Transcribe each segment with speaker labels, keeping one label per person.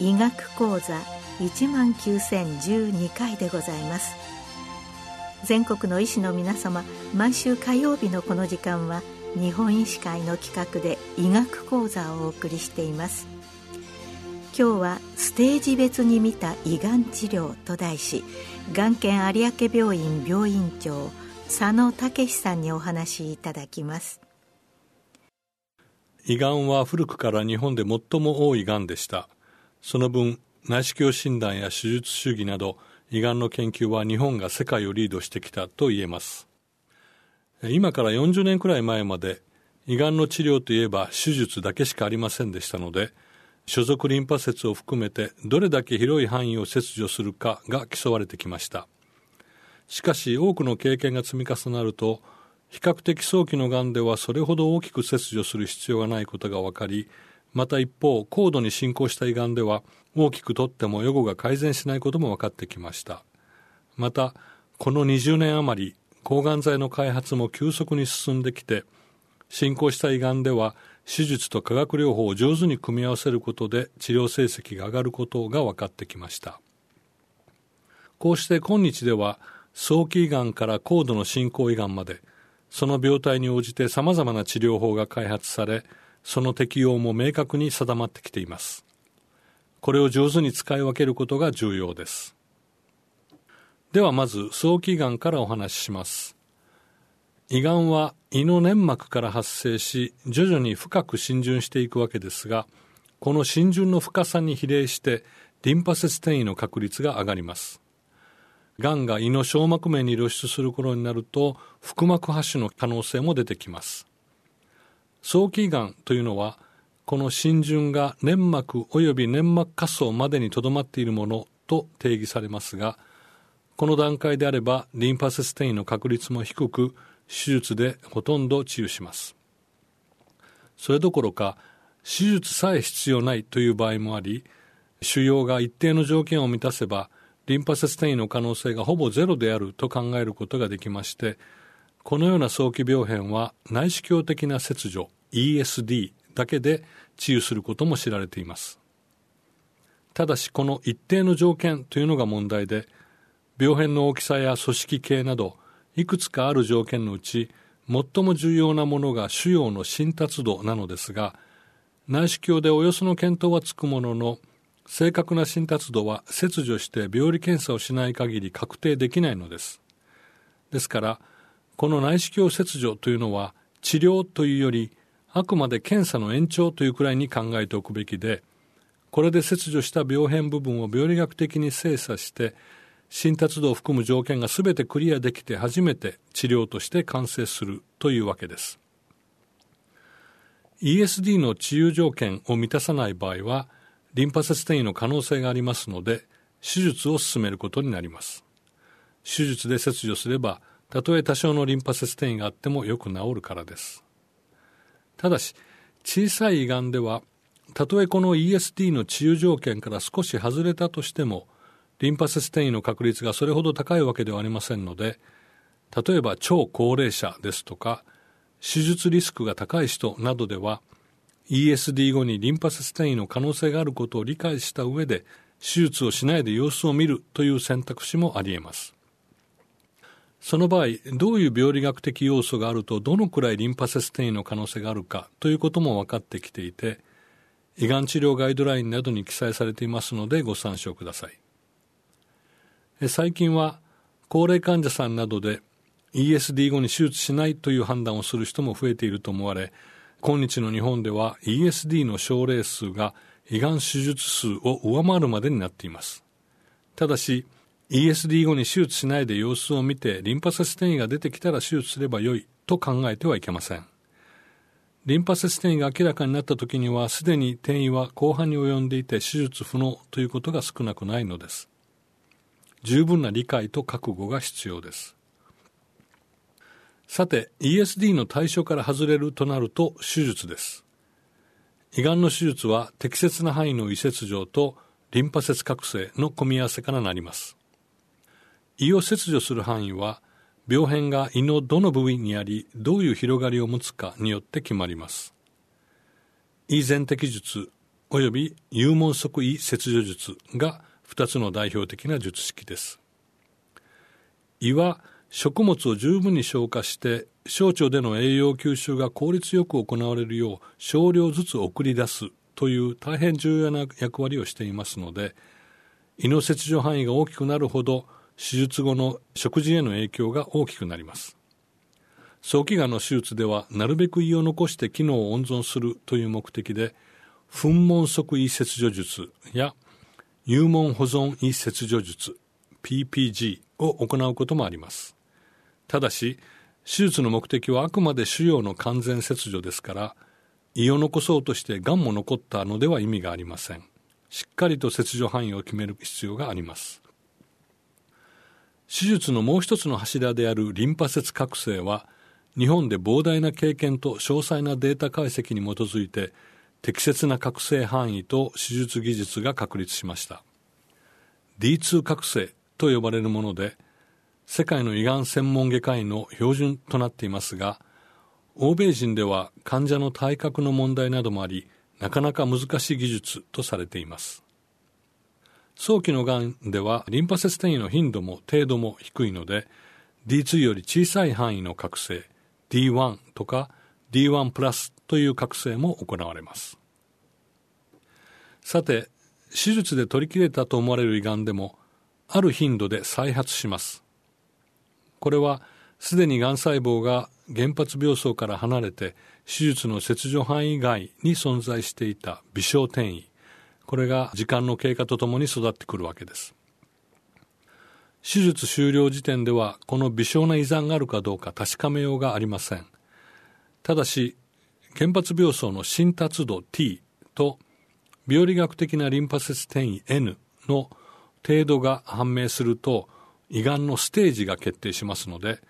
Speaker 1: 医学講座1万9012回でございます。全国の医師の皆様毎週火曜日のこの時間は日本医師会の企画で医学講座をお送りしています。今日はステージ別に見た胃がん治療と題しがん研有明病院病院長佐野武さんにお話しいただきます。
Speaker 2: 胃がんは古くから日本で最も多いがんでした。その分内視鏡診断や手術主義など胃がんの研究は日本が世界をリードしてきたと言えます。今から40年くらい前まで胃がんの治療といえば手術だけしかありませんでしたので所属リンパ節を含めてどれだけ広い範囲を切除するかが競われてきました。しかし多くの経験が積み重なると比較的早期のがんではそれほど大きく切除する必要がないことが分かりまた一方高度に進行した胃がんでは大きくとっても予後が改善しないことも分かってきました。またこの20年余り抗がん剤の開発も急速に進んできて進行した胃がんでは手術と化学療法を上手に組み合わせることで治療成績が上がることが分かってきました。こうして今日では早期胃がんから高度の進行胃がんまでその病態に応じてさまざまな治療法が開発されその適用も明確に定まってきています。これを上手に使い分けることが重要です。ではまず早期胃がんからお話しします。胃がんは胃の粘膜から発生し徐々に深く浸潤していくわけですがこの浸潤の深さに比例してリンパ節転移の確率が上がります。がんが胃の小膜面に露出する頃になると腹膜播種の可能性も出てきます。早期がんというのはこの浸潤が粘膜及び粘膜下層までにとどまっているものと定義されますがこの段階であればリンパ節転移の確率も低く手術でほとんど治癒します。それどころか手術さえ必要ないという場合もあり腫瘍が一定の条件を満たせばリンパ節転移の可能性がほぼゼロであると考えることができましてこのような早期病変は内視鏡的な切除 ESD だけで治癒することも知られています。ただしこの一定の条件というのが問題で病変の大きさや組織系などいくつかある条件のうち最も重要なものが腫瘍の浸達度なのですが内視鏡でおよその見当はつくものの正確な浸達度は切除して病理検査をしない限り確定できないのです。ですからこの内視鏡切除というのは治療というよりあくまで検査の延長というくらいに考えておくべきでこれで切除した病変部分を病理学的に精査して新達度を含む条件が全てクリアできて初めて治療として完成するというわけです。ESD の治癒条件を満たさない場合はリンパ節転移の可能性がありますので手術を進めることになります。手術で切除すればたとえ多少のリンパ節転移があってもよく治るからです。ただし小さい胃がんではたとえこの ESD の治癒条件から少し外れたとしてもリンパ節転移の確率がそれほど高いわけではありませんので例えば超高齢者ですとか手術リスクが高い人などでは ESD 後にリンパ節転移の可能性があることを理解した上で手術をしないで様子を見るという選択肢もありえます。その場合どういう病理学的要素があるとどのくらいリンパ節転移の可能性があるかということも分かってきていて胃がん治療ガイドラインなどに記載されていますのでご参照ください。最近は高齢患者さんなどで ESD 後に手術しないという判断をする人も増えていると思われ今日の日本では ESD の症例数が胃がん手術数を上回るまでになっています。ただし ESD 後に手術しないで様子を見てリンパ節転移が出てきたら手術すればよいと考えてはいけません。リンパ節転移が明らかになった時にはすでに転移は後半に及んでいて手術不能ということが少なくないのです。十分な理解と覚悟が必要です。さて ESD の対象から外れるとなると手術です。胃がんの手術は適切な範囲の胃切除とリンパ節覚醒の組み合わせからなります。胃を切除する範囲は病変が胃のどの部位にありどういう広がりを持つかによって決まります。胃全摘術及び幽門側胃切除術が2つの代表的な術式です。胃は食物を十分に消化して小腸での栄養吸収が効率よく行われるよう少量ずつ送り出すという大変重要な役割をしていますので胃の切除範囲が大きくなるほど手術後の食事への影響が大きくなります。早期がんの手術ではなるべく胃を残して機能を温存するという目的で噴門側胃切除術や入門保存胃切除術 PPG を行うこともあります。ただし手術の目的はあくまで腫瘍の完全切除ですから胃を残そうとしてがんも残ったのでは意味がありません。しっかりと切除範囲を決める必要があります。手術のもう一つの柱であるリンパ節覚醒は日本で膨大な経験と詳細なデータ解析に基づいて適切な覚醒範囲と手術技術が確立しました。D2 覚醒と呼ばれるもので世界の胃がん専門外科医の標準となっていますが欧米人では患者の体格の問題などもありなかなか難しい技術とされています。早期のがんではリンパ節転移の頻度も程度も低いので D2 より小さい範囲の覚醒 D1 とか D1 プラスという覚醒も行われます。さて手術で取り切れたと思われる胃がんでもある頻度で再発します。これはすでにがん細胞が原発病巣から離れて手術の切除範囲外に存在していた微小転移。これが時間の経過とともに育ってくるわけです。手術終了時点ではこの微小な遺産があるかどうか確かめようがありません。ただし原発病巣の浸達度 T と病理学的なリンパ節転移 N の程度が判明すると胃がんのステージが決定しますので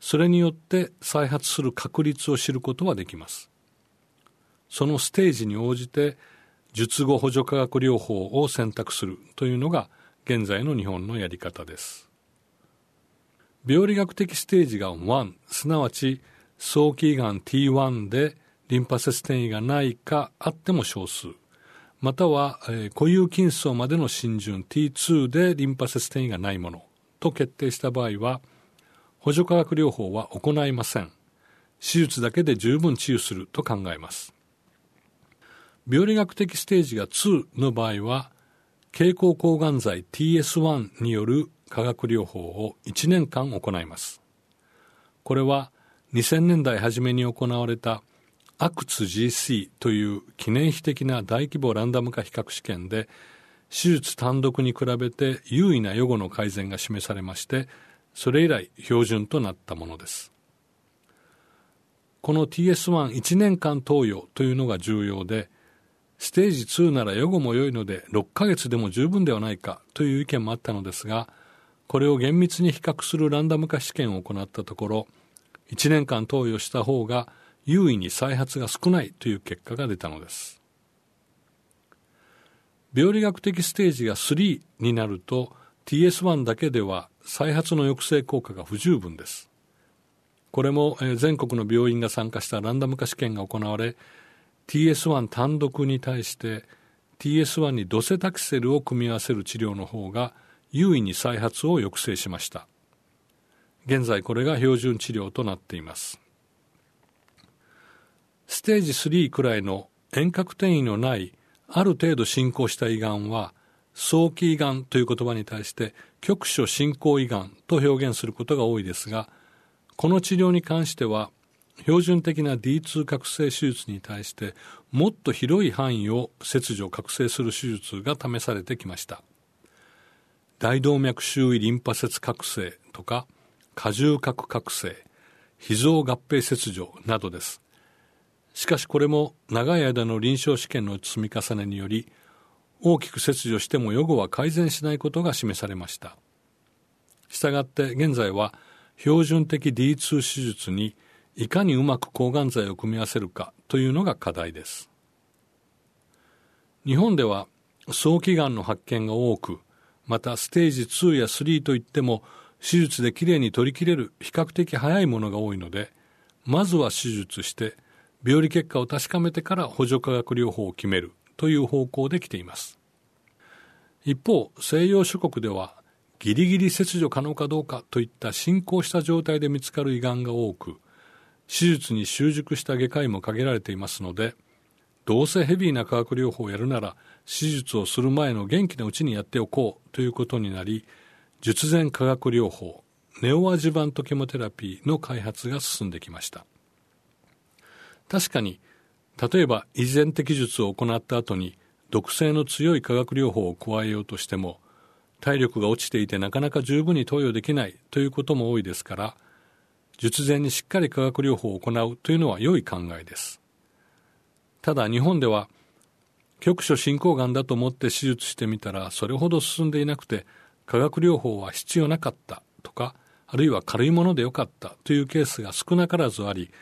Speaker 2: それによって再発する確率を知ることはできます。そのステージに応じて術後補助化学療法を選択するというのが現在の日本のやり方です。病理学的ステージが1すなわち早期がん T1 でリンパ節転移がないかあっても少数。または、えー、固有筋層までの浸潤 T2 でリンパ節転移がないもの。と決定した場合は補助化学療法は行いません。手術だけで十分治癒する。と考えます。病理学的ステージが2の場合は経口抗がん剤 TS1 による化学療法を1年間行います。これは2000年代初めに行われた ACTS-GC という記念碑的な大規模ランダム化比較試験で手術単独に比べて優位な予後の改善が示されましてそれ以来標準となったものです。この TS11 年間投与というのが重要でステージ2なら予後も良いので6ヶ月でも十分ではないかという意見もあったのですがこれを厳密に比較するランダム化試験を行ったところ1年間投与した方が優位に再発が少ないという結果が出たのです。病理学的ステージが3になると TS1 だけでは再発の抑制効果が不十分です。これも全国の病院が参加したランダム化試験が行われ TS1 単独に対して TS1 にドセタキセルを組み合わせる治療の方が優位に再発を抑制しました。現在これが標準治療となっています。ステージ3くらいの遠隔転移のないある程度進行した胃がんは早期胃がんという言葉に対して局所進行胃がんと表現することが多いですがこの治療に関しては標準的な D2 覚醒手術に対してもっと広い範囲を切除覚醒する手術が試されてきました。大動脈周囲リンパ節覚醒とか荷重核覚醒脾臓合併切除などです。しかしこれも長い間の臨床試験の積み重ねにより大きく切除しても予後は改善しないことが示されました。したがって現在は標準的 D2 手術にいかにうまく抗がん剤を組み合わせるかというのが課題です。日本では早期がんの発見が多くまたステージ2や3といっても手術できれいに取り切れる比較的早いものが多いのでまずは手術して病理結果を確かめてから補助化学療法を決めるという方向で来ています。一方西洋諸国ではギリギリ切除可能かどうかといった進行した状態で見つかる胃がんが多く手術に習熟した外科医も限られていますのでどうせヘビーな化学療法をやるなら手術をする前の元気なうちにやっておこうということになり術前化学療法ネオアジバントケモテラピーの開発が進んできました。確かに例えば依然的術を行った後に毒性の強い化学療法を加えようとしても体力が落ちていてなかなか十分に投与できないということも多いですから術前にしっかり化学療法を行うというのは良い考えです。ただ日本では局所進行がんだと思って手術してみたらそれほど進んでいなくて化学療法は必要なかったとかあるいは軽いものでよかったというケースが少なからずあり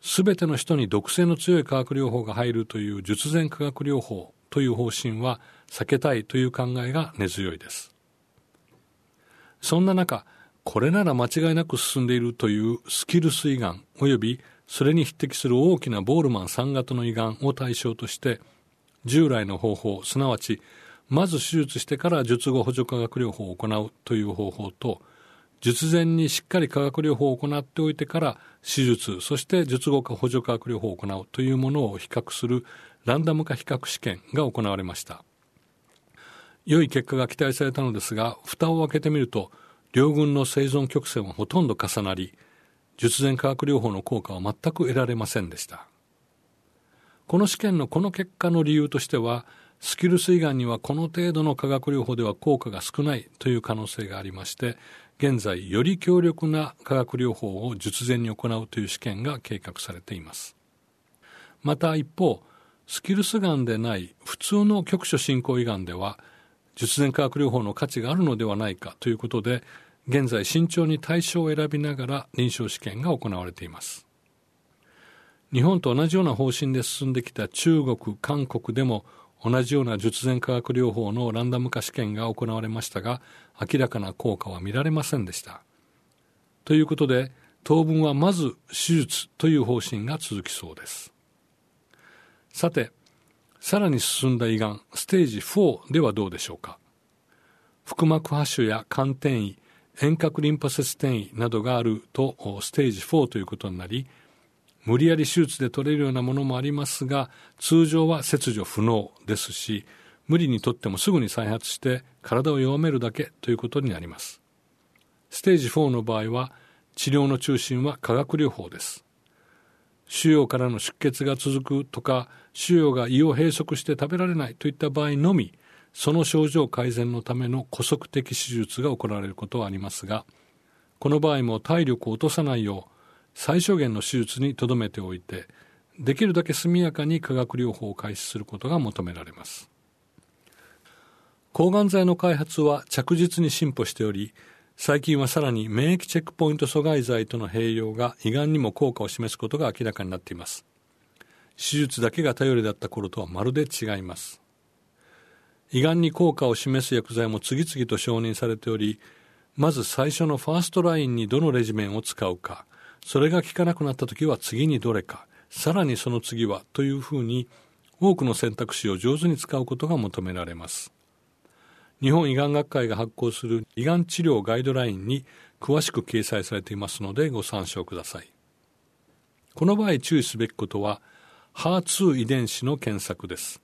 Speaker 2: すべての人に毒性の強い化学療法が入るという術前化学療法という方針は避けたいという考えが根強いです。そんな中これなら間違いなく進んでいるというスキルス胃がんおよびそれに匹敵する大きなボールマン3型の胃がんを対象として従来の方法すなわちまず手術してから術後補助化学療法を行うという方法と術前にしっかり化学療法を行っておいてから手術そして術後補助化学療法を行うというものを比較するランダム化比較試験が行われました。良い結果が期待されたのですが蓋を開けてみると両軍の生存曲線はほとんど重なり術前化学療法の効果は全く得られませんでした。この試験のこの結果の理由としてはスキルス胃がんにはこの程度の化学療法では効果が少ないという可能性がありまして現在より強力な化学療法を術前に行うという試験が計画されています。また一方スキルスがんでない普通の局所進行胃がんでは術前化学療法の価値があるのではないかということで現在慎重に対象を選びながら臨床試験が行われています。日本と同じような方針で進んできた中国韓国でも同じような術前化学療法のランダム化試験が行われましたが明らかな効果は見られませんでした。ということで当分はまず手術という方針が続きそうです。さてさらに進んだ胃がんステージ4ではどうでしょうか。腹膜播種や肝転移遠隔リンパ節転移などがあるとステージ4ということになり無理やり手術で取れるようなものもありますが通常は切除不能ですし無理にとってもすぐに再発して体を弱めるだけということになります。ステージ4の場合は治療の中心は化学療法です。腫瘍からの出血が続くとか腫瘍が胃を閉塞して食べられないといった場合のみその症状改善のための古速的手術が行われることはありますがこの場合も体力を落とさないよう最小限の手術にとどめておいてできるだけ速やかに化学療法を開始することが求められます。抗がん剤の開発は着実に進歩しており最近はさらに免疫チェックポイント阻害剤との併用が胃がんにも効果を示すことが明らかになっています。手術だけが頼りだった頃とはまるで違います。胃がんに効果を示す薬剤も次々と承認されておりまず最初のファーストラインにどのレジメンを使うか。それが効かなくなった時は次にどれか。さらにその次はというふうに多くの選択肢を上手に使うことが求められます。日本胃がん学会が発行する胃がん治療ガイドラインに詳しく掲載されていますのでご参照ください。この場合注意すべきことは HER2 遺伝子の検索です。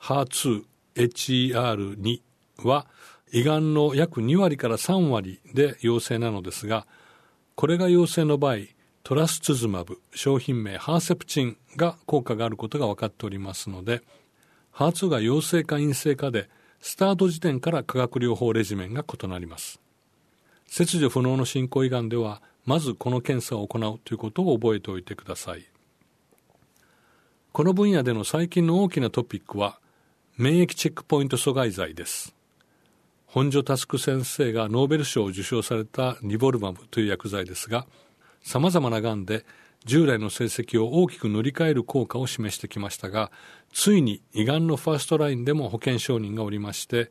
Speaker 2: HER2HER2 は胃がんの約2割から3割で陽性なのですがこれが陽性の場合トラスツズマブ商品名ハーセプチンが効果があることが分かっておりますので HER2 が陽性か陰性かでスタート時点から化学療法レジメンが異なります。切除不能の進行胃がんではまずこの検査を行うということを覚えておいてください。この分野での最近の大きなトピックは免疫チェックポイント阻害剤です。本庶佑先生がノーベル賞を受賞されたニボルマブという薬剤ですがさまざまながんで従来の成績を大きく塗り替える効果を示してきましたがついに胃がんのファーストラインでも保険承認がおりまして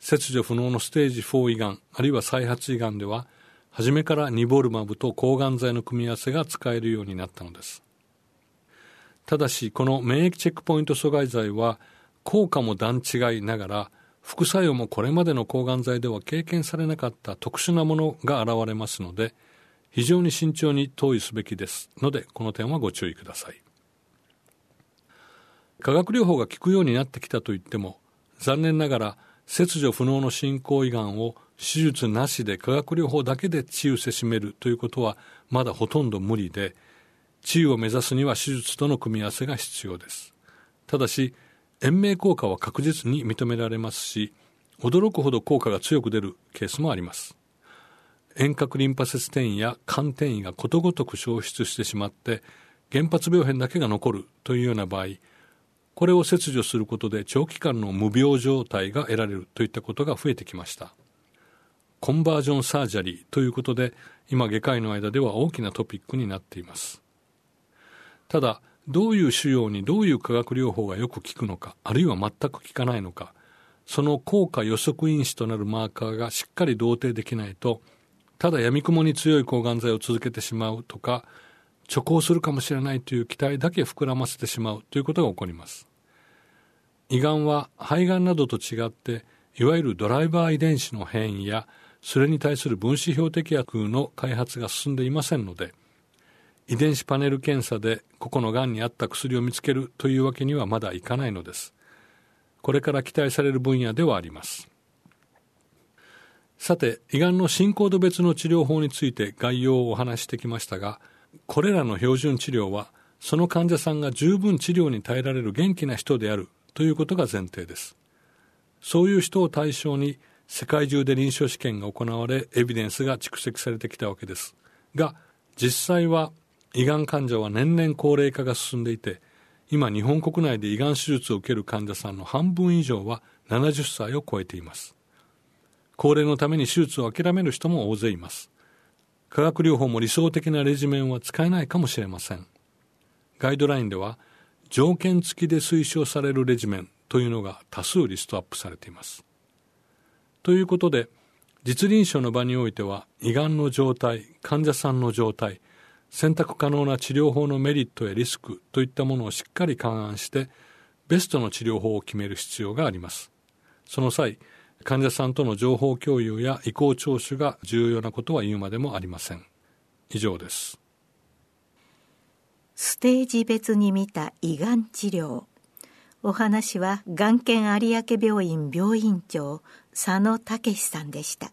Speaker 2: 切除不能のステージ4胃がんあるいは再発胃がんでは初めからニボルマブと抗がん剤の組み合わせが使えるようになったのです。ただしこの免疫チェックポイント阻害剤は効果も段違いながら副作用もこれまでの抗がん剤では経験されなかった特殊なものが現れますので非常に慎重に投与すべきですのでこの点はご注意ください。化学療法が効くようになってきたといっても残念ながら切除不能の進行胃がんを手術なしで化学療法だけで治癒せしめるということはまだほとんど無理で治癒を目指すには手術との組み合わせが必要です。ただし延命効果は確実に認められますし驚くほど効果が強く出るケースもあります。遠隔リンパ節転移や肝転移がことごとく消失してしまって原発病変だけが残るというような場合これを切除することで長期間の無病状態が得られるといったことが増えてきました。コンバージョンサージャリーということで今外科医の間では大きなトピックになっています。ただどういう腫瘍にどういう化学療法がよく効くのかあるいは全く効かないのかその効果予測因子となるマーカーがしっかり同定できないとただ闇雲に強い抗がん剤を続けてしまうとか直行するかもしれないという期待だけ膨らませてしまうということが起こります。胃がんは肺がんなどと違っていわゆるドライバー遺伝子の変異やそれに対する分子標的薬の開発が進んでいませんので遺伝子パネル検査で個々のがんに合った薬を見つけるというわけにはまだいかないのです。これから期待される分野ではあります。さて胃がんの進行度別の治療法について概要をお話してきましたがこれらの標準治療はその患者さんが十分治療に耐えられる元気な人であるということが前提です。そういう人を対象に世界中で臨床試験が行われエビデンスが蓄積されてきたわけです。が実際は胃がん患者は年々高齢化が進んでいて今日本国内で胃がん手術を受ける患者さんの半分以上は70歳を超えています。高齢のために手術を諦める人も大勢います。化学療法も理想的なレジメンは使えないかもしれません。ガイドラインでは条件付きで推奨されるレジメンというのが多数リストアップされています。ということで実臨床の場においては胃がんの状態患者さんの状態選択可能な治療法のメリットやリスクといったものをしっかり勘案してベストの治療法を決める必要があります。その際患者さんとの情報共有や意向聴取が重要なことは言うまでもありません。以上です。
Speaker 1: ステージ別に見た胃がん治療。お話は眼研有明病院病院長佐野武さんでした。